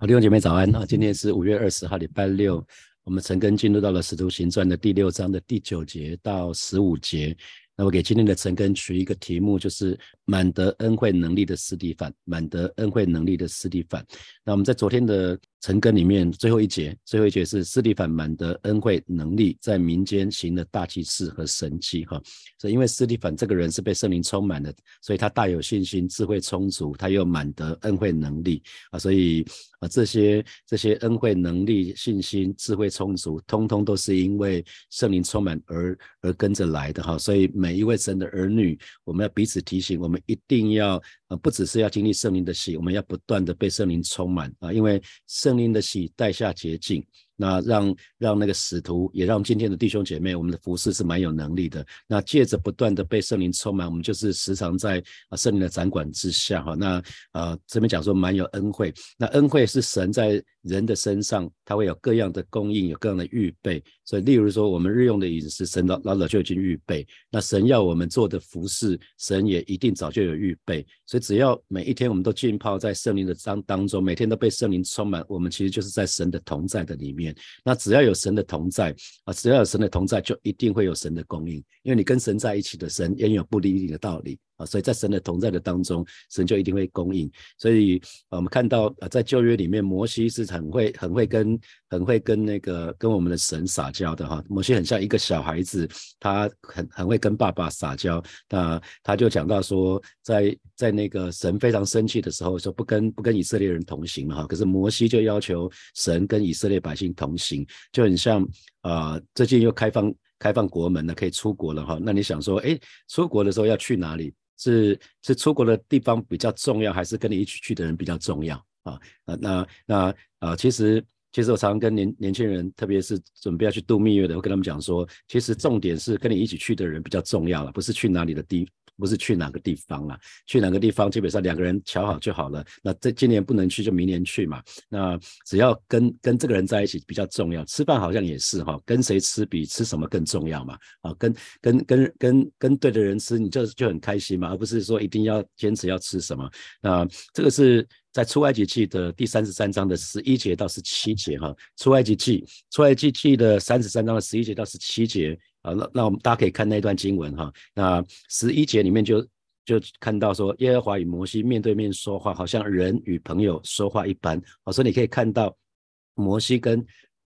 好，弟兄姐妹早安啊！今天是五月二十号，礼拜六。我们陈根进入到了《使徒行传》的第六章的第九节到十五节。那我给今天的陈根取一个题目，就是满得恩惠能力的斯蒂凡。满得恩惠能力的斯蒂凡。那我们在昨天的。陈根里面最后一节，最后一节是斯蒂凡满得恩惠能力，在民间行了大祭事和神迹，哈。所以因为斯蒂凡这个人是被圣灵充满的，所以他大有信心，智慧充足，他又满得恩惠能力啊，所以啊这些这些恩惠能力、信心、智慧充足，通通都是因为圣灵充满而而跟着来的，哈。所以每每一位神的儿女，我们要彼此提醒，我们一定要。呃，不只是要经历圣灵的喜，我们要不断的被圣灵充满啊，因为圣灵的喜带下洁净。那让让那个使徒，也让今天的弟兄姐妹，我们的服饰是蛮有能力的。那借着不断的被圣灵充满，我们就是时常在啊圣灵的掌管之下哈。那呃这边讲说蛮有恩惠，那恩惠是神在人的身上，他会有各样的供应，有各样的预备。所以例如说我们日用的饮食，神老老早就已经预备。那神要我们做的服饰，神也一定早就有预备。所以只要每一天我们都浸泡在圣灵的当当中，每天都被圣灵充满，我们其实就是在神的同在的里面。那只要有神的同在啊，只要有神的同在，就一定会有神的供应，因为你跟神在一起的神，也有不离你的道理。啊，所以在神的同在的当中，神就一定会供应。所以，我们看到啊，在旧约里面，摩西是很会、很会跟、很会跟那个跟我们的神撒娇的哈。摩西很像一个小孩子，他很很会跟爸爸撒娇。那他就讲到说，在在那个神非常生气的时候，说不跟不跟以色列人同行了哈。可是摩西就要求神跟以色列百姓同行，就很像啊，最近又开放开放国门了，可以出国了哈。那你想说，哎，出国的时候要去哪里？是是出国的地方比较重要，还是跟你一起去的人比较重要啊？啊，那那啊，其实其实我常常跟年年轻人，特别是准备要去度蜜月的，我跟他们讲说，其实重点是跟你一起去的人比较重要了，不是去哪里的地。不是去哪个地方啊？去哪个地方基本上两个人瞧好就好了。那这今年不能去，就明年去嘛。那只要跟跟这个人在一起比较重要。吃饭好像也是哈，跟谁吃比吃什么更重要嘛。啊，跟跟跟跟跟对的人吃，你就就很开心嘛，而不是说一定要坚持要吃什么。那这个是在出埃及记的第三十三章的十一节到十七节哈。出埃及记出埃及记的三十三章的十一节到十七节。啊，那那我们大家可以看那段经文哈。那十一节里面就就看到说，耶和华与摩西面对面说话，好像人与朋友说话一般。好，所以你可以看到摩西跟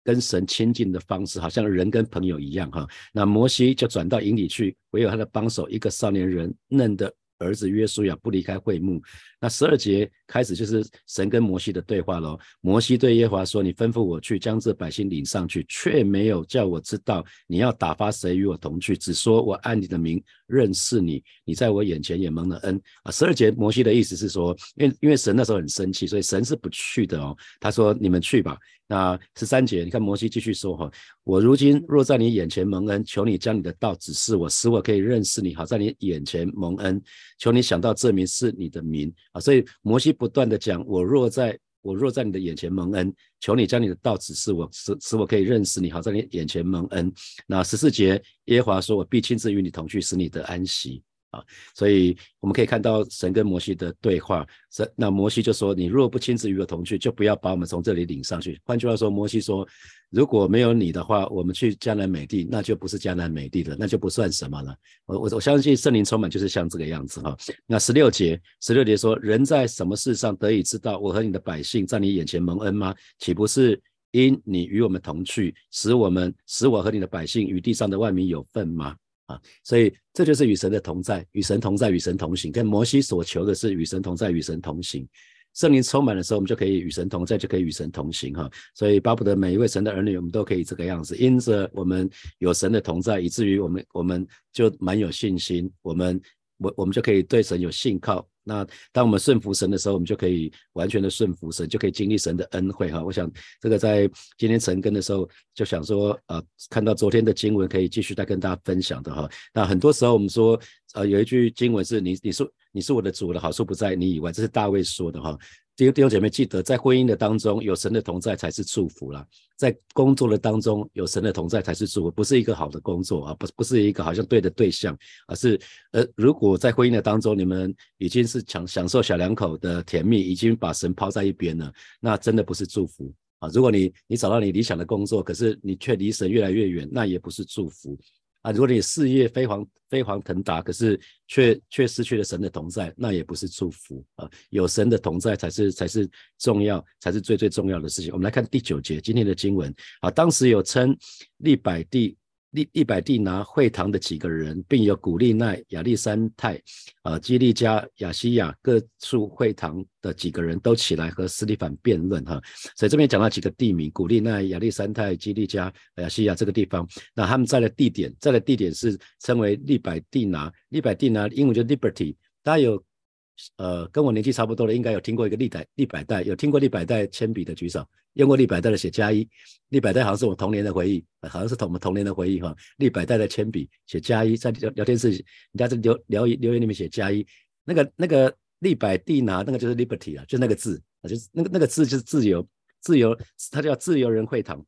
跟神亲近的方式，好像人跟朋友一样哈。那摩西就转到营里去，唯有他的帮手一个少年人嫩的。儿子约书亚不离开会幕，那十二节开始就是神跟摩西的对话喽。摩西对耶和华说：“你吩咐我去将这百姓领上去，却没有叫我知道你要打发谁与我同去，只说我按你的名认识你，你在我眼前也蒙了恩。”啊，十二节摩西的意思是说，因为因为神那时候很生气，所以神是不去的哦。他说：“你们去吧。”那十三节，你看摩西继续说哈，我如今若在你眼前蒙恩，求你将你的道指示我，使我可以认识你，好在你眼前蒙恩。求你想到这名是你的名啊，所以摩西不断的讲，我若在我若在你的眼前蒙恩，求你将你的道指示我，使使我可以认识你，好在你眼前蒙恩。那十四节，耶和华说，我必亲自与你同去，使你得安息。啊，所以我们可以看到神跟摩西的对话，神那摩西就说：“你若不亲自与我同去，就不要把我们从这里领上去。”换句话说，摩西说：“如果没有你的话，我们去迦南美地，那就不是迦南美地了，那就不算什么了。”我我我相信圣灵充满就是像这个样子哈。那十六节，十六节说：“人在什么事上得以知道我和你的百姓在你眼前蒙恩吗？岂不是因你与我们同去，使我们使我和你的百姓与地上的万民有份吗？”啊，所以这就是与神的同在，与神同在，与神同行。跟摩西所求的是与神同在，与神同行。圣灵充满的时候，我们就可以与神同在，就可以与神同行哈。所以巴不得每一位神的儿女，我们都可以这个样子，因着我们有神的同在，以至于我们我们就蛮有信心，我们我我们就可以对神有信靠。那当我们顺服神的时候，我们就可以完全的顺服神，就可以经历神的恩惠哈。我想这个在今天晨更的时候，就想说呃，看到昨天的经文，可以继续再跟大家分享的哈。那很多时候我们说呃，有一句经文是你你是你是我的主的好处不在你以外，这是大卫说的哈。弟弟兄姐妹记得，在婚姻的当中有神的同在才是祝福啦。在工作的当中有神的同在才是祝福，不是一个好的工作啊，不不是一个好像对的对象，而是呃，如果在婚姻的当中你们已经是享享受小两口的甜蜜，已经把神抛在一边了，那真的不是祝福啊。如果你你找到你理想的工作，可是你却离神越来越远，那也不是祝福。啊，如果你事业飞黄飞黄腾达，可是却却失去了神的同在，那也不是祝福啊。有神的同在才是才是重要，才是最最重要的事情。我们来看第九节今天的经文啊，当时有称利百地。利利百地拿会堂的几个人，并有古利奈、亚历山泰、啊基利加、亚西亚各处会堂的几个人都起来和斯蒂凡辩论哈。所以这边讲到几个地名：古利奈、亚历山泰、基利加、亚西亚这个地方。那他们在的地点，在的地点是称为利百地拿。利百地拿英文就 Liberty。大家有呃跟我年纪差不多的，应该有听过一个立百立百代，有听过立百代铅笔的举手。用过立百代的写加一，立百代好像是我童年的回忆，好像是同我们童年的回忆哈。立百代的铅笔写加一，在聊聊天室，人家在留留言留言里面写加一，那个那个立百地拿那个就是 liberty 啊，就那个字啊，就是那个那个字就是自由，自由，它叫自由人会堂。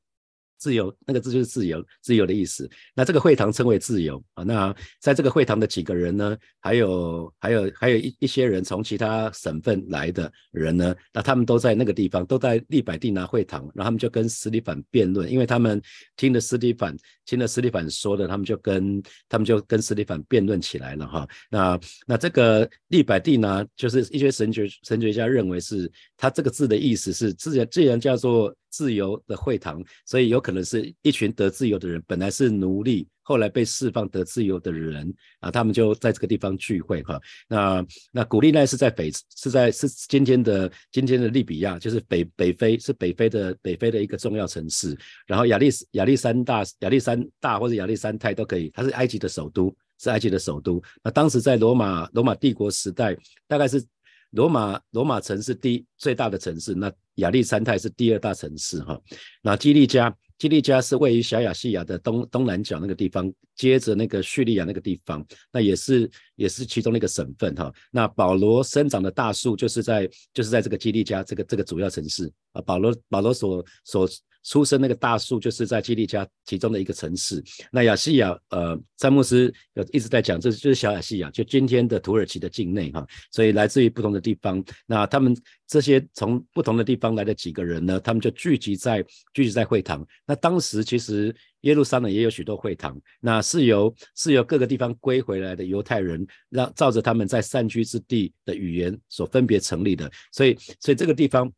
自由那个字就是自由，自由的意思。那这个会堂称为自由啊。那在这个会堂的几个人呢？还有还有还有一一些人从其他省份来的人呢？那他们都在那个地方，都在利百地拿会堂。然后他们就跟斯蒂凡辩论，因为他们听了斯蒂凡听了斯蒂凡说的，他们就跟他们就跟斯蒂凡辩论起来了哈。那那这个利百地呢，就是一些神学神学家认为是他这个字的意思是自然自然叫做。自由的会堂，所以有可能是一群得自由的人，本来是奴隶，后来被释放得自由的人啊，他们就在这个地方聚会哈。那那古利奈是在北，是在是今天的今天的利比亚，就是北北非，是北非的北非的一个重要城市。然后亚历亚历山大亚历山大或者亚历山泰都可以，它是埃及的首都，是埃及的首都。那当时在罗马罗马帝国时代，大概是。罗马罗马城是第最大的城市，那亚历山泰是第二大城市哈。那基利加，基利加是位于小亚细亚的东东南角那个地方，接着那个叙利亚那个地方，那也是也是其中的一个省份哈。那保罗生长的大树就是在就是在这个基利加这个这个主要城市啊。保罗保罗所所。出生那个大树就是在基利家其中的一个城市。那亚细亚，呃，詹姆斯有一直在讲，这就是小亚细亚，就今天的土耳其的境内哈。所以来自于不同的地方。那他们这些从不同的地方来的几个人呢，他们就聚集在聚集在会堂。那当时其实耶路撒冷也有许多会堂，那是由是由各个地方归回来的犹太人，让照着他们在散居之地的语言所分别成立的。所以，所以这个地方，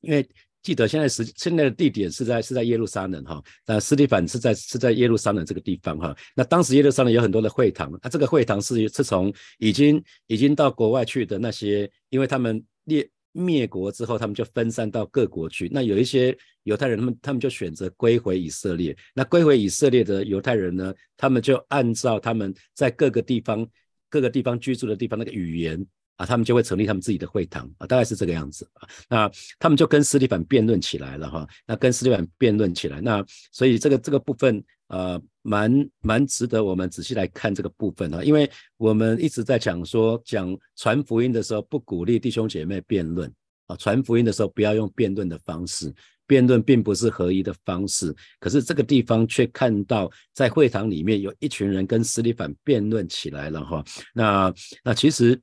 因为。记得现在时现在的地点是在是在耶路撒冷哈，那斯蒂凡是在是在耶路撒冷这个地方哈。那当时耶路撒冷有很多的会堂，那这个会堂是是从已经已经到国外去的那些，因为他们灭灭国之后，他们就分散到各国去。那有一些犹太人，他们他们就选择归回以色列。那归回以色列的犹太人呢，他们就按照他们在各个地方各个地方居住的地方那个语言。啊，他们就会成立他们自己的会堂啊，大概是这个样子啊。那他们就跟斯蒂凡辩论起来了哈。那跟斯蒂凡辩论起来，那所以这个这个部分呃，蛮蛮值得我们仔细来看这个部分啊。因为我们一直在讲说，讲传福音的时候不鼓励弟兄姐妹辩论啊，传福音的时候不要用辩论的方式，辩论并不是合一的方式。可是这个地方却看到在会堂里面有一群人跟斯蒂凡辩论起来了哈。那那其实。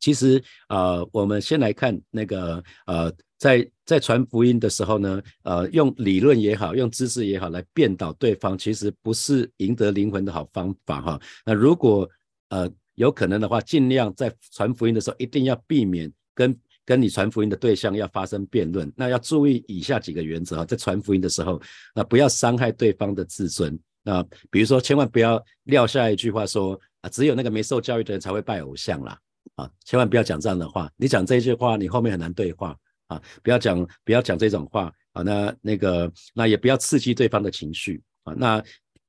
其实啊，我们先来看那个呃，在在传福音的时候呢，呃，用理论也好，用知识也好来辩倒对方，其实不是赢得灵魂的好方法哈。那如果呃有可能的话，尽量在传福音的时候，一定要避免跟跟你传福音的对象要发生辩论。那要注意以下几个原则哈，在传福音的时候，那不要伤害对方的自尊。那比如说，千万不要撂下一句话说啊，只有那个没受教育的人才会拜偶像啦。啊，千万不要讲这样的话。你讲这句话，你后面很难对话啊！不要讲，不要讲这种话啊。那那个，那也不要刺激对方的情绪啊。那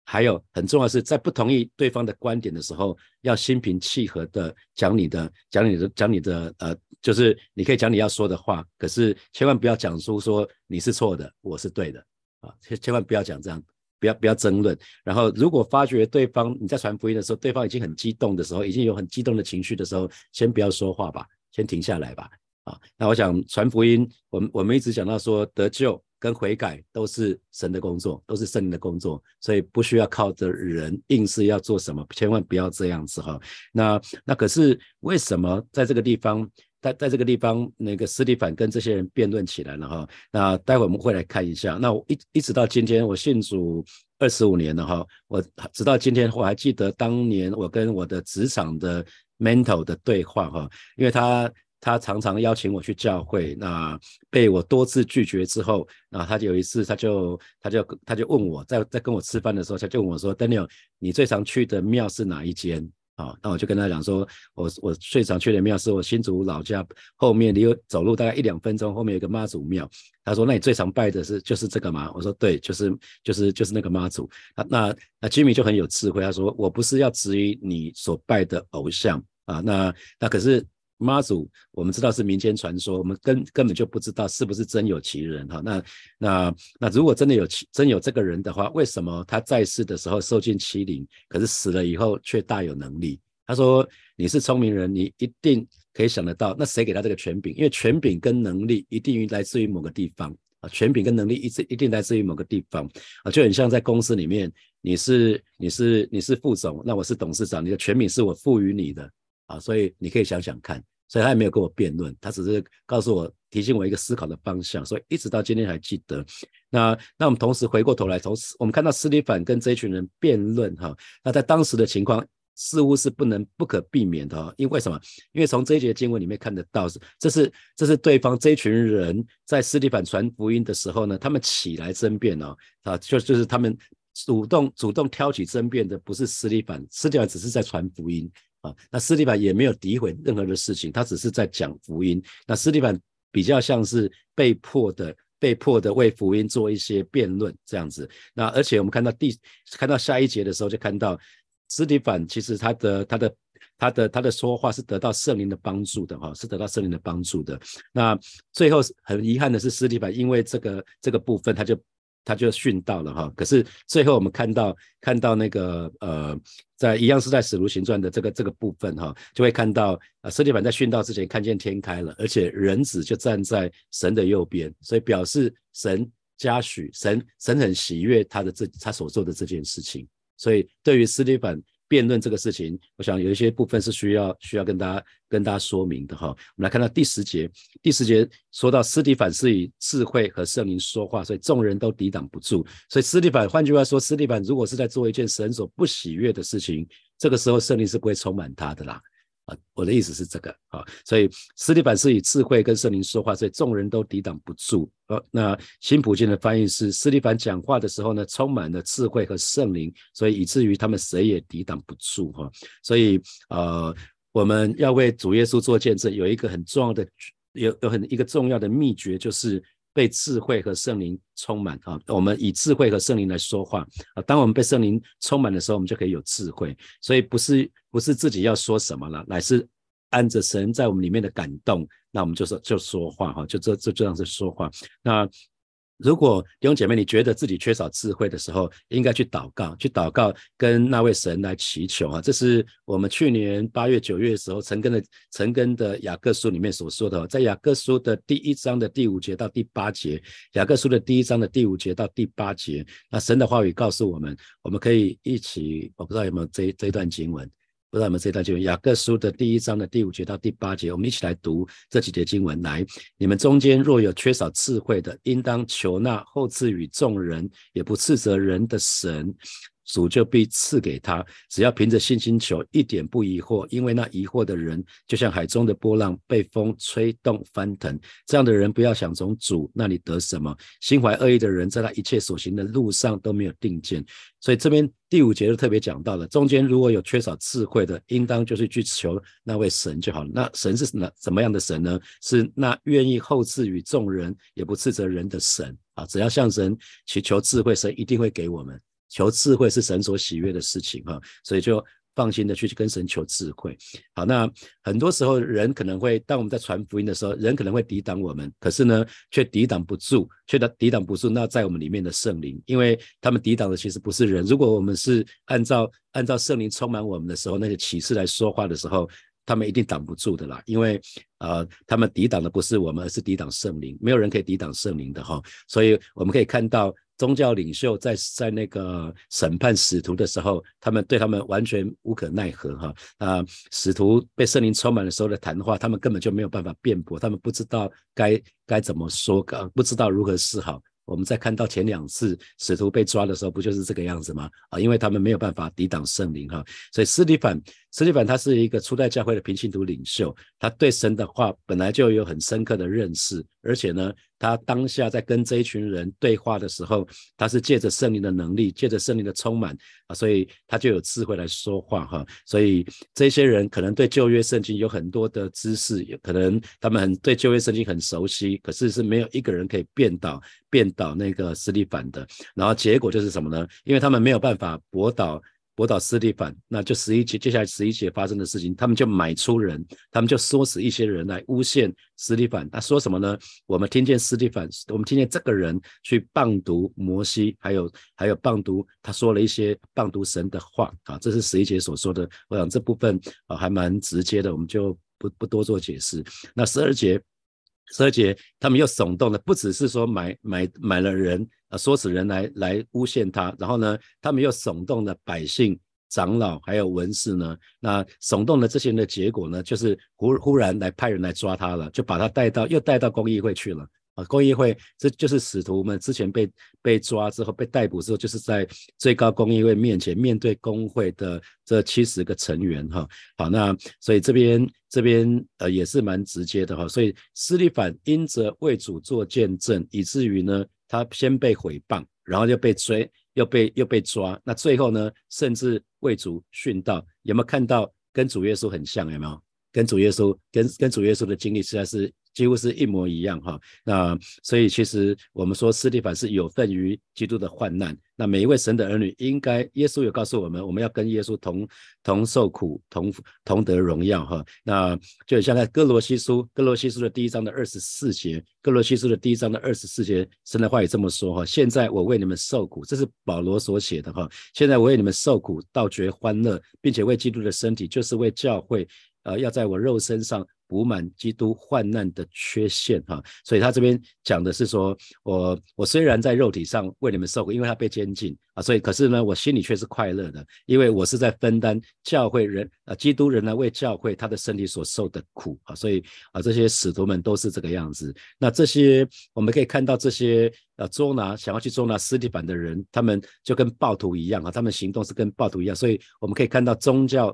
还有很重要的是在不同意对方的观点的时候，要心平气和的讲你的，讲你的，讲你的，呃，就是你可以讲你要说的话，可是千万不要讲出说你是错的，我是对的啊！千千万不要讲这样。不要不要争论，然后如果发觉对方你在传福音的时候，对方已经很激动的时候，已经有很激动的情绪的时候，先不要说话吧，先停下来吧，啊。那我想传福音，我们我们一直讲到说得救跟悔改都是神的工作，都是圣灵的工作，所以不需要靠着人硬是要做什么，千万不要这样子哈。那那可是为什么在这个地方？在在这个地方，那个斯蒂凡跟这些人辩论起来了哈。那待会我们会来看一下。那我一一直到今天，我信主二十五年了哈。我直到今天，我还记得当年我跟我的职场的 mentor 的对话哈。因为他他常常邀请我去教会，那被我多次拒绝之后，那他就有一次他就他就他就问我在在跟我吃饭的时候，他就问我说：“Daniel，你最常去的庙是哪一间？”好，那我就跟他讲说，我我最常去的庙是我新竹老家后面，离走路大概一两分钟，后面有个妈祖庙。他说，那你最常拜的是就是这个吗？我说对，就是就是就是那个妈祖。那那那居民就很有智慧，他说我不是要质疑你所拜的偶像啊，那那可是。妈祖，我们知道是民间传说，我们根根本就不知道是不是真有其人哈。那那那如果真的有其真有这个人的话，为什么他在世的时候受尽欺凌，可是死了以后却大有能力？他说你是聪明人，你一定可以想得到，那谁给他这个权柄？因为权柄跟能力一定来自于某个地方啊，权柄跟能力一直一定来自于某个地方啊，就很像在公司里面，你是你是你是副总，那我是董事长，你的权柄是我赋予你的。啊，所以你可以想想看，所以他也没有跟我辩论，他只是告诉我，提醒我一个思考的方向，所以一直到今天还记得。那那我们同时回过头来，同时我们看到斯蒂凡跟这一群人辩论哈，那在当时的情况似乎是不能不可避免的哈，因为什么？因为从这一节经文里面看得到是，这是这是对方这一群人在斯蒂凡传福音的时候呢，他们起来争辩哦，啊，就就是他们主动主动挑起争辩的不是斯蒂凡，斯蒂凡只是在传福音。啊，那斯蒂凡也没有诋毁任何的事情，他只是在讲福音。那斯蒂凡比较像是被迫的、被迫的为福音做一些辩论这样子。那而且我们看到第看到下一节的时候，就看到斯蒂凡其实他的他的他的他的说话是得到圣灵的帮助的哈，是得到圣灵的帮助的。那最后很遗憾的是，斯蒂凡因为这个这个部分他就。他就殉道了哈，可是最后我们看到看到那个呃，在一样是在使徒行传的这个这个部分哈，就会看到呃，斯蒂凡在殉道之前看见天开了，而且人子就站在神的右边，所以表示神嘉许神神很喜悦他的这他所做的这件事情，所以对于斯蒂凡。辩论这个事情，我想有一些部分是需要需要跟大家跟大家说明的哈。我们来看到第十节，第十节说到斯蒂凡是以智慧和圣灵说话，所以众人都抵挡不住。所以斯蒂凡，换句话说，斯蒂凡如果是在做一件神所不喜悦的事情，这个时候圣灵是不会充满他的啦。啊，我的意思是这个啊，所以斯蒂凡是以智慧跟圣灵说话，所以众人都抵挡不住。呃，那新普京的翻译是斯蒂凡讲话的时候呢，充满了智慧和圣灵，所以以至于他们谁也抵挡不住哈。所以呃，我们要为主耶稣做见证，有一个很重要的，有有很一个重要的秘诀就是。被智慧和圣灵充满啊！我们以智慧和圣灵来说话啊！当我们被圣灵充满的时候，我们就可以有智慧。所以不是不是自己要说什么了，乃是按着神在我们里面的感动，那我们就说就说话哈，就这这这样子说话。那。如果弟兄姐妹你觉得自己缺少智慧的时候，应该去祷告，去祷告，跟那位神来祈求啊！这是我们去年八月、九月的时候，陈根的陈根的雅各书里面所说的，在雅各书的第一章的第五节到第八节，雅各书的第一章的第五节到第八节，那神的话语告诉我们，我们可以一起，我不知道有没有这这一段经文。不知道你们知道就雅各书的第一章的第五节到第八节，我们一起来读这几节经文。来，你们中间若有缺少智慧的，应当求那后赐予众人，也不斥责人的神。主就必赐给他，只要凭着信心求，一点不疑惑，因为那疑惑的人，就像海中的波浪，被风吹动翻腾。这样的人，不要想从主那里得什么。心怀恶意的人，在他一切所行的路上都没有定见。所以这边第五节就特别讲到了，中间如果有缺少智慧的，应当就是去求那位神就好了。那神是哪怎么样的神呢？是那愿意后赐予众人，也不斥责人的神啊！只要向神祈求智慧，神一定会给我们。求智慧是神所喜悦的事情哈，所以就放心的去跟神求智慧。好，那很多时候人可能会，当我们在传福音的时候，人可能会抵挡我们，可是呢，却抵挡不住，却抵抵挡不住那在我们里面的圣灵，因为他们抵挡的其实不是人。如果我们是按照按照圣灵充满我们的时候，那个启示来说话的时候。他们一定挡不住的啦，因为呃，他们抵挡的不是我们，而是抵挡圣灵，没有人可以抵挡圣灵的哈。所以我们可以看到宗教领袖在在那个审判使徒的时候，他们对他们完全无可奈何哈。啊，使徒被圣灵充满的时候的谈话，他们根本就没有办法辩驳，他们不知道该该怎么说，不知道如何是好。我们在看到前两次使徒被抓的时候，不就是这个样子吗？啊，因为他们没有办法抵挡圣灵哈，所以斯蒂凡，斯蒂凡他是一个初代教会的平信徒领袖，他对神的话本来就有很深刻的认识，而且呢。他当下在跟这一群人对话的时候，他是借着圣灵的能力，借着圣灵的充满啊，所以他就有智慧来说话哈。所以这些人可能对旧约圣经有很多的知识，可能他们很对旧约圣经很熟悉，可是是没有一个人可以辩倒辩倒那个斯利凡的。然后结果就是什么呢？因为他们没有办法驳倒。博导斯蒂凡，那就十一节，接下来十一节发生的事情，他们就买出人，他们就唆使一些人来诬陷斯蒂凡。他说什么呢？我们听见斯蒂凡，我们听见这个人去谤读摩西，还有还有谤读，他说了一些谤读神的话啊，这是十一节所说的。我想这部分啊还蛮直接的，我们就不不多做解释。那十二节。十二节，他们又耸动的，不只是说买买买了人，啊，唆使人来来诬陷他，然后呢，他们又耸动了百姓、长老还有文士呢，那耸动的这些人的结果呢，就是忽忽然来派人来抓他了，就把他带到又带到公议会去了。啊，公议会这就是使徒们之前被被抓之后被逮捕之后，就是在最高公议会面前面对公会的这七十个成员哈。好，那所以这边这边呃也是蛮直接的哈。所以斯利凡因着为主做见证，以至于呢他先被毁谤，然后又被追，又被又被抓，那最后呢甚至为主殉道。有没有看到跟主耶稣很像？有没有跟主耶稣跟跟主耶稣的经历实在是？几乎是一模一样哈，那所以其实我们说斯蒂凡是有份于基督的患难。那每一位神的儿女应该，耶稣有告诉我们，我们要跟耶稣同同受苦，同同得荣耀哈。那就像在哥罗西书，哥罗西书的第一章的二十四节，哥罗西书的第一章的二十四节，神的话也这么说哈。现在我为你们受苦，这是保罗所写的哈。现在我为你们受苦，倒觉欢乐，并且为基督的身体，就是为教会，呃，要在我肉身上。补满基督患难的缺陷，哈，所以他这边讲的是说，我我虽然在肉体上为你们受苦，因为他被监禁啊，所以可是呢，我心里却是快乐的，因为我是在分担教会人啊，基督人呢为教会他的身体所受的苦啊，所以啊，这些使徒们都是这个样子。那这些我们可以看到，这些呃捉拿想要去捉拿尸体版的人，他们就跟暴徒一样啊，他们行动是跟暴徒一样，所以我们可以看到宗教。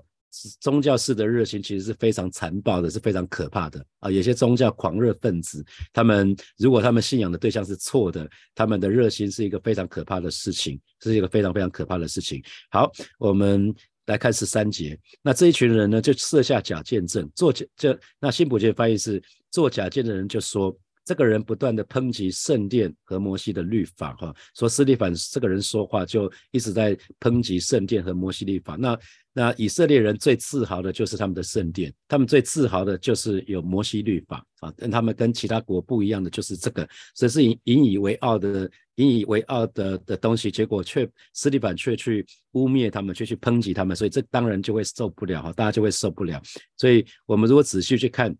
宗教式的热情其实是非常残暴的，是非常可怕的啊！有些宗教狂热分子，他们如果他们信仰的对象是错的，他们的热心是一个非常可怕的事情，是一个非常非常可怕的事情。好，我们来看十三节。那这一群人呢，就设下假见证，做假就那新普节翻译是做假见的人就说，这个人不断的抨击圣殿和摩西的律法，哈，说斯蒂凡这个人说话就一直在抨击圣殿和摩西律法，那。那以色列人最自豪的就是他们的圣殿，他们最自豪的就是有摩西律法啊，但他们跟其他国不一样的就是这个，所以是引引以为傲的、引以为傲的的东西，结果却斯蒂凡却去污蔑他们，却去抨击他们，所以这当然就会受不了哈，大家就会受不了。所以我们如果仔细去看，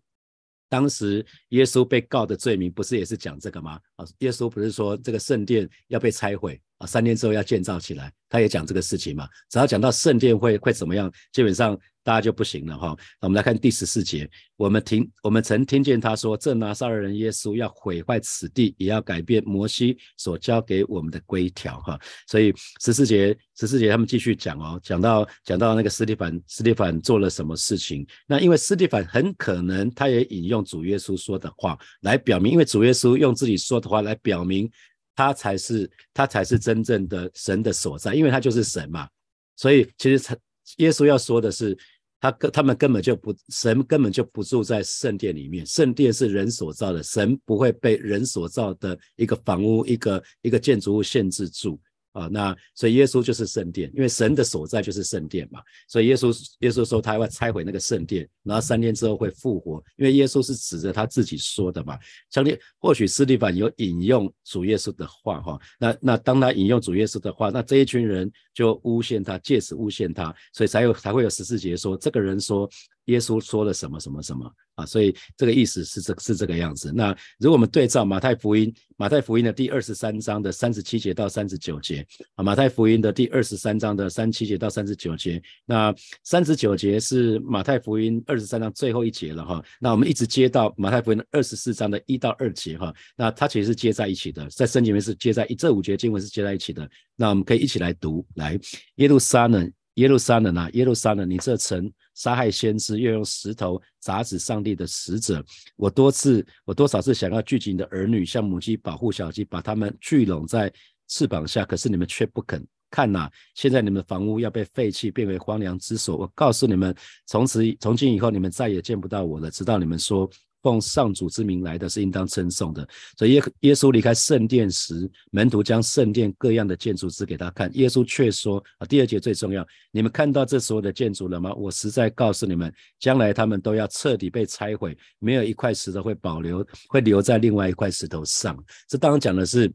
当时耶稣被告的罪名不是也是讲这个吗？啊，耶稣不是说这个圣殿要被拆毁？啊，三天之后要建造起来，他也讲这个事情嘛。只要讲到圣殿会会怎么样，基本上大家就不行了哈。那我们来看第十四节，我们听我们曾听见他说，这拿撒勒人耶稣要毁坏此地，也要改变摩西所交给我们的规条哈。所以十四节十四节他们继续讲哦，讲到讲到那个斯蒂凡斯蒂凡做了什么事情？那因为斯蒂凡很可能他也引用主耶稣说的话来表明，因为主耶稣用自己说的话来表明。他才是他才是真正的神的所在，因为他就是神嘛。所以其实他耶稣要说的是，他根他们根本就不神根本就不住在圣殿里面，圣殿是人所造的，神不会被人所造的一个房屋一个一个建筑物限制住。啊。那所以耶稣就是圣殿，因为神的所在就是圣殿嘛。所以耶稣耶稣说他要拆毁那个圣殿，然后三天之后会复活，因为耶稣是指着他自己说的嘛。相信或许斯蒂凡有引用主耶稣的话哈。那那当他引用主耶稣的话，那这一群人就诬陷他，借此诬陷他，所以才有才会有十四节说这个人说。耶稣说了什么什么什么啊？所以这个意思是这是这个样子。那如果我们对照马太福音，马太福音的第二十三章的三十七节到三十九节啊，马太福音的第二十三章的三十七节到三十九节，那三十九节是马太福音二十三章最后一节了哈。那我们一直接到马太福音的二十四章的一到二节哈。那它其实是接在一起的，在圣经里面是接在一这五节经文是接在一起的。那我们可以一起来读，来耶路撒冷，耶路撒冷啊，耶路撒冷，你这城。杀害先知，又用石头砸死上帝的使者。我多次，我多少次想要聚集你的儿女，像母鸡保护小鸡，把他们聚拢在翅膀下，可是你们却不肯。看呐，现在你们房屋要被废弃，变为荒凉之所。我告诉你们，从此从今以后，你们再也见不到我了，直到你们说。奉上主之名来的是应当称颂的，所以耶耶稣离开圣殿时，门徒将圣殿各样的建筑指给他看，耶稣却说：啊，第二节最重要，你们看到这所有的建筑了吗？我实在告诉你们，将来他们都要彻底被拆毁，没有一块石头会保留，会留在另外一块石头上。这当然讲的是，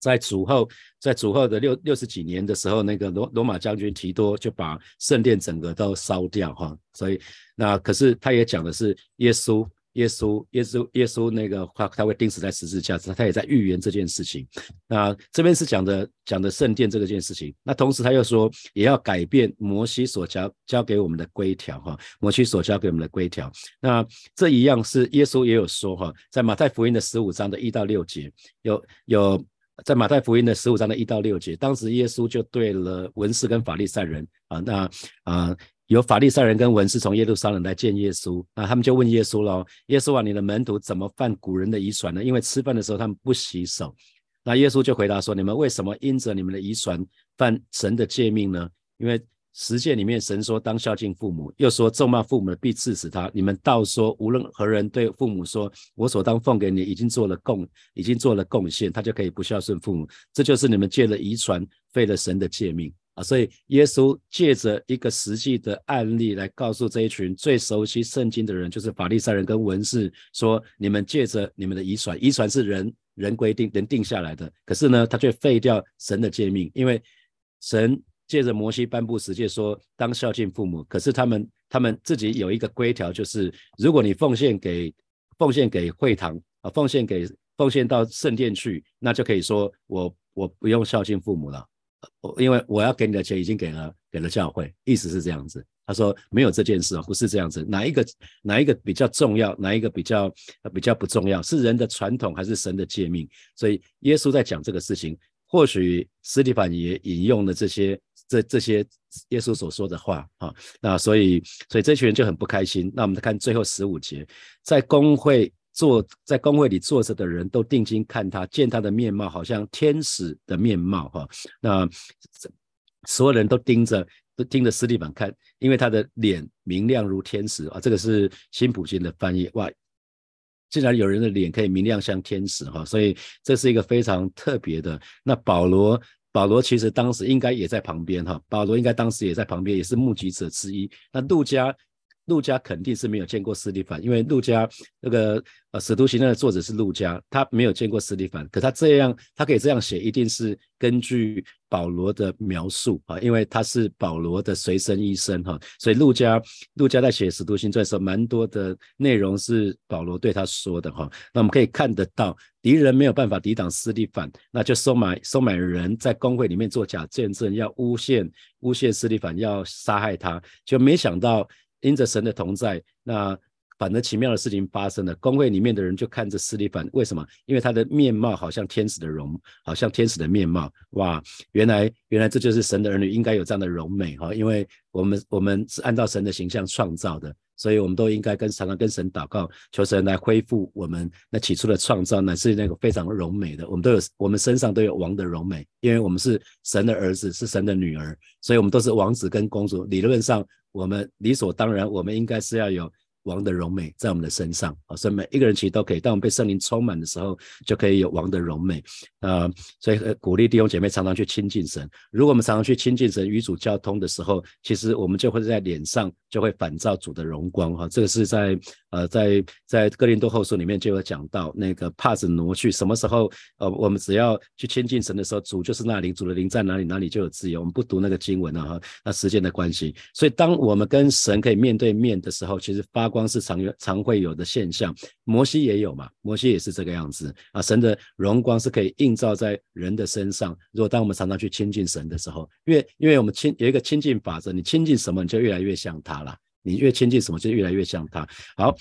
在主后，在主后的六六十几年的时候，那个罗罗马将军提多就把圣殿整个都烧掉，哈，所以那可是他也讲的是耶稣。耶稣，耶稣，耶稣那个话，他会钉死在十字架上，他也在预言这件事情。那这边是讲的讲的圣殿这个件事情。那同时他又说，也要改变摩西所教教给我们的规条，哈，摩西所教给我们的规条。那这一样是耶稣也有说，哈，在马太福音的十五章的一到六节，有有在马太福音的十五章的一到六节，当时耶稣就对了文士跟法利赛人啊，那啊。有法利赛人跟文士从耶路撒冷来见耶稣，那他们就问耶稣喽：“耶稣啊，你的门徒怎么犯古人的遗传呢？因为吃饭的时候他们不洗手。”那耶稣就回答说：“你们为什么因着你们的遗传犯神的诫命呢？因为十诫里面神说当孝敬父母，又说咒骂父母的必治死他。你们倒说无论何人对父母说我所当奉给你已经做了贡，已经做了贡献，他就可以不孝顺父母。这就是你们借了遗传废了神的诫命。”啊，所以耶稣借着一个实际的案例来告诉这一群最熟悉圣经的人，就是法利赛人跟文士，说你们借着你们的遗传，遗传是人人规定人定下来的，可是呢，他却废掉神的诫命，因为神借着摩西颁布十诫说当孝敬父母，可是他们他们自己有一个规条，就是如果你奉献给奉献给会堂啊，奉献给奉献到圣殿去，那就可以说我我不用孝敬父母了。我因为我要给你的钱已经给了给了教会，意思是这样子。他说没有这件事啊，不是这样子。哪一个哪一个比较重要，哪一个比较比较不重要？是人的传统还是神的诫命？所以耶稣在讲这个事情，或许斯蒂凡也引用了这些这这些耶稣所说的话啊。那所以所以这群人就很不开心。那我们看最后十五节，在公会。坐在工会里坐着的人都定睛看他，见他的面貌好像天使的面貌，哈。那所有人都盯着，都盯着斯蒂凡看，因为他的脸明亮如天使啊。这个是新普京的翻译，哇！竟然有人的脸可以明亮像天使，哈。所以这是一个非常特别的。那保罗，保罗其实当时应该也在旁边，哈。保罗应该当时也在旁边，也是目击者之一。那杜家。陆家肯定是没有见过斯蒂凡，因为陆家那个呃使徒行传的作者是陆家，他没有见过斯蒂凡，可他这样他可以这样写，一定是根据保罗的描述啊，因为他是保罗的随身医生哈，所以陆家陆家在写使徒行传的时候，蛮多的内容是保罗对他说的哈。那我们可以看得到，敌人没有办法抵挡斯蒂凡，那就收买收买人在公会里面做假见证，要诬陷诬陷斯蒂凡，要杀害他，就没想到。因着神的同在，那反而奇妙的事情发生了。工会里面的人就看着斯蒂凡，为什么？因为他的面貌好像天使的容，好像天使的面貌。哇，原来原来这就是神的儿女应该有这样的容美哈。因为我们我们是按照神的形象创造的，所以我们都应该跟常常跟神祷告，求神来恢复我们那起初的创造，乃是那个非常柔美的。我们都有我们身上都有王的柔美，因为我们是神的儿子，是神的女儿，所以我们都是王子跟公主。理论上。我们理所当然，我们应该是要有王的荣美在我们的身上啊，所以每一个人其实都可以，当我们被圣灵充满的时候，就可以有王的荣美啊。所以呃鼓励弟兄姐妹常常去亲近神。如果我们常常去亲近神、与主交通的时候，其实我们就会在脸上就会反照主的荣光哈。这个是在呃在在哥林多后书里面就有讲到，那个帕子挪去什么时候呃我们只要去亲近神的时候，主就是那灵，主的灵在哪里，哪里就有自由。我们不读那个经文了哈，那时间的关系。所以当我们跟神可以面对面的时候，其实发光光是常有常会有的现象。摩西也有嘛，摩西也是这个样子啊。神的荣光是可以映照在人的身上。如果当我们常常去亲近神的时候，因为因为我们亲有一个亲近法则，你亲近什么，你就越来越像他了。你越亲近什么，就越来越像他。好，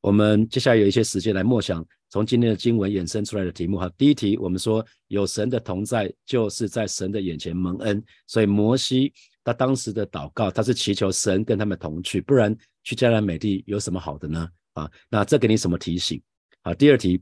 我们接下来有一些时间来默想，从今天的经文衍生出来的题目哈。第一题，我们说有神的同在，就是在神的眼前蒙恩。所以摩西他当时的祷告，他是祈求神跟他们同去，不然去迦南美地有什么好的呢？啊，那这给你什么提醒？好，第二题。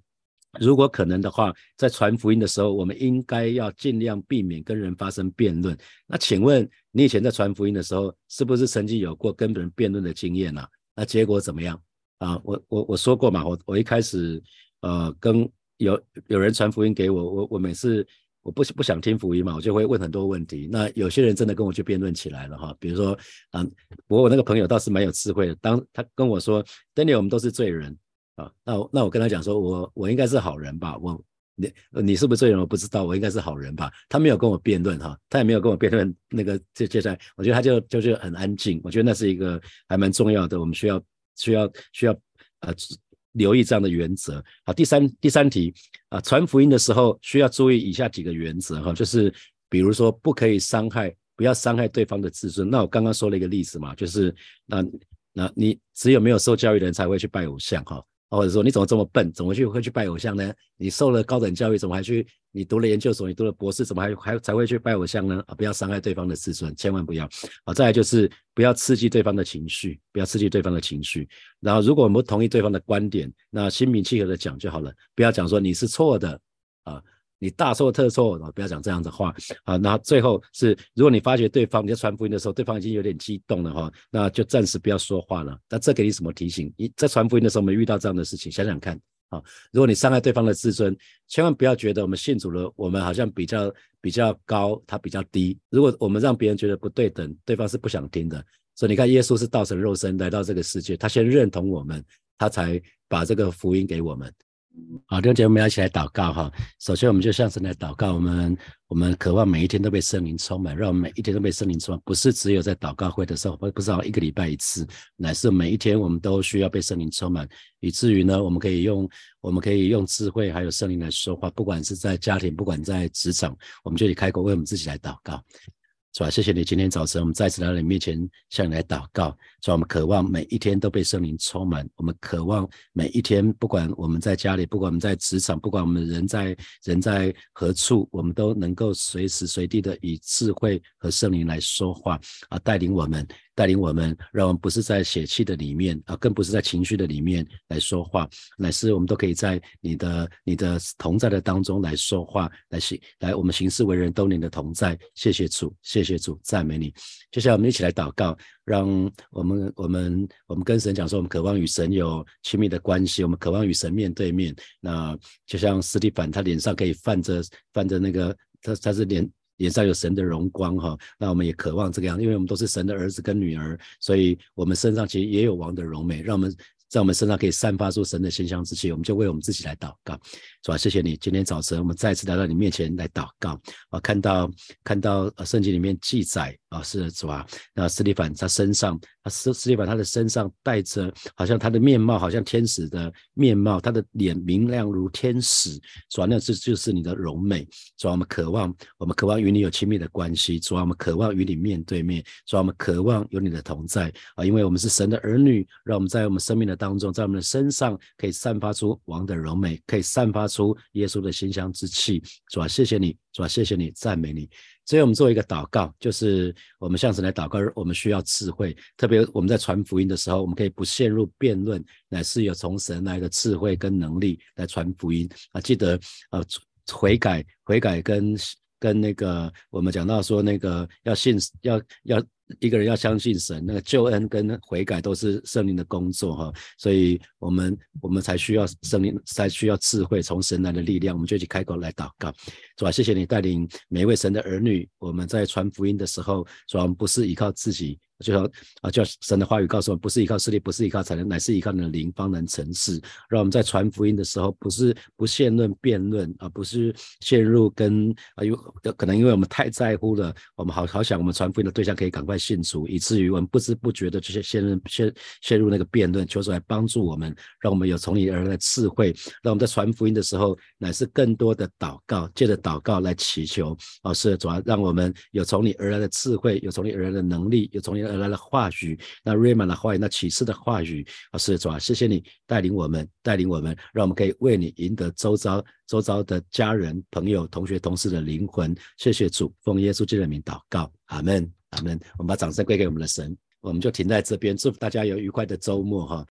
如果可能的话，在传福音的时候，我们应该要尽量避免跟人发生辩论。那请问你以前在传福音的时候，是不是曾经有过跟人辩论的经验呢？那结果怎么样啊？我我我说过嘛，我我一开始呃跟有有人传福音给我，我我每次我不不想听福音嘛，我就会问很多问题。那有些人真的跟我去辩论起来了哈，比如说啊，不过我那个朋友倒是蛮有智慧的，当他跟我说，Daniel，我们都是罪人。啊，那那我跟他讲说，我我应该是好人吧？我你你是不是罪人？我不知道，我应该是好人吧？他没有跟我辩论哈，他也没有跟我辩论那个接接下，我觉得他就就是很安静。我觉得那是一个还蛮重要的，我们需要需要需要呃留意这样的原则。好，第三第三题啊，传福音的时候需要注意以下几个原则哈，就是比如说不可以伤害，不要伤害对方的自尊。那我刚刚说了一个例子嘛，就是那那你只有没有受教育的人才会去拜偶像哈。或者说你怎么这么笨，怎么去会去拜偶像呢？你受了高等教育，怎么还去？你读了研究所，你读了博士，怎么还还才会去拜偶像呢？啊，不要伤害对方的自尊，千万不要。啊，再来就是不要刺激对方的情绪，不要刺激对方的情绪。然后，如果我们不同意对方的观点，那心平气和的讲就好了，不要讲说你是错的啊。你大错特错，不要讲这样的话啊。那最后是，如果你发觉对方你在传福音的时候，对方已经有点激动了哈，那就暂时不要说话了。那这给你什么提醒？你在传福音的时候，没遇到这样的事情，想想看啊。如果你伤害对方的自尊，千万不要觉得我们信主了，我们好像比较比较高，他比较低。如果我们让别人觉得不对等，对方是不想听的。所以你看，耶稣是道成肉身来到这个世界，他先认同我们，他才把这个福音给我们。好，弟兄姐妹，我们要一起来祷告哈。首先，我们就向神来祷告，我们我们渴望每一天都被圣灵充满，让我们每一天都被圣灵充满，不是只有在祷告会的时候，不不是一个礼拜一次，乃是每一天我们都需要被圣灵充满，以至于呢，我们可以用我们可以用智慧还有圣灵来说话，不管是在家庭，不管在职场，我们就得开口为我们自己来祷告。是吧？谢谢你，今天早晨我们再次来到你面前，向你来祷告。说？我们渴望每一天都被圣灵充满，我们渴望每一天，不管我们在家里，不管我们在职场，不管我们人在人在何处，我们都能够随时随地的以智慧和圣灵来说话啊，带领我们。带领我们，让我们不是在血气的里面啊，更不是在情绪的里面来说话，乃是我们都可以在你的你的同在的当中来说话，来行来我们行事为人都你的同在。谢谢主，谢谢主，赞美你。接下来我们一起来祷告，让我们我们我们跟神讲说，我们渴望与神有亲密的关系，我们渴望与神面对面。那就像斯蒂凡，他脸上可以泛着泛着那个，他他是脸。脸上有神的荣光哈，那我们也渴望这个样，因为我们都是神的儿子跟女儿，所以我们身上其实也有王的荣美，让我们在我们身上可以散发出神的馨香之气，我们就为我们自己来祷告，主啊？谢谢你，今天早晨我们再次来到你面前来祷告，啊，看到看到圣经里面记载啊，是主啊？那斯蒂凡他身上。啊，斯斯蒂凡他的身上带着，好像他的面貌好像天使的面貌，他的脸明亮如天使，主要那这就是你的荣美，主要我们渴望，我们渴望与你有亲密的关系，主要我们渴望与你面对面，主要我们渴望有你的同在啊，因为我们是神的儿女，让我们在我们生命的当中，在我们的身上可以散发出王的荣美，可以散发出耶稣的馨香之气，主啊谢谢你，主啊谢谢你，赞美你。所以我们做一个祷告，就是我们向神来祷告，我们需要智慧。特别我们在传福音的时候，我们可以不陷入辩论，乃是有从神来的智慧跟能力来传福音啊！记得呃，悔改、悔改跟跟那个我们讲到说那个要信要要一个人要相信神，那个救恩跟悔改都是圣灵的工作哈，所以我们我们才需要圣灵，才需要智慧从神来的力量，我们就一起开口来祷告，是吧？谢谢你带领每一位神的儿女，我们在传福音的时候，主要不是依靠自己。就像啊，叫神的话语告诉我们，不是依靠势力，不是依靠才能，乃是依靠你的灵方能成事。让我们在传福音的时候，不是不陷论辩论啊，不是陷入跟啊，有可能因为我们太在乎了，我们好好想我们传福音的对象可以赶快信主，以至于我们不知不觉的这些陷入陷陷入那个辩论。求主来帮助我们，让我们有从你而来的智慧，让我们在传福音的时候，乃是更多的祷告，借着祷告来祈求啊，是主要让我们有从你而来的智慧，有从你而来的能力，有从你。而来的话语，那瑞曼的话语，那启示的话语，啊，是主啊，谢谢你带领我们，带领我们，让我们可以为你赢得周遭周遭的家人、朋友、同学、同事的灵魂。谢谢主，奉耶稣基督的名祷告，阿门，阿门。我们把掌声归给我们的神，我们就停在这边，祝福大家有愉快的周末哈。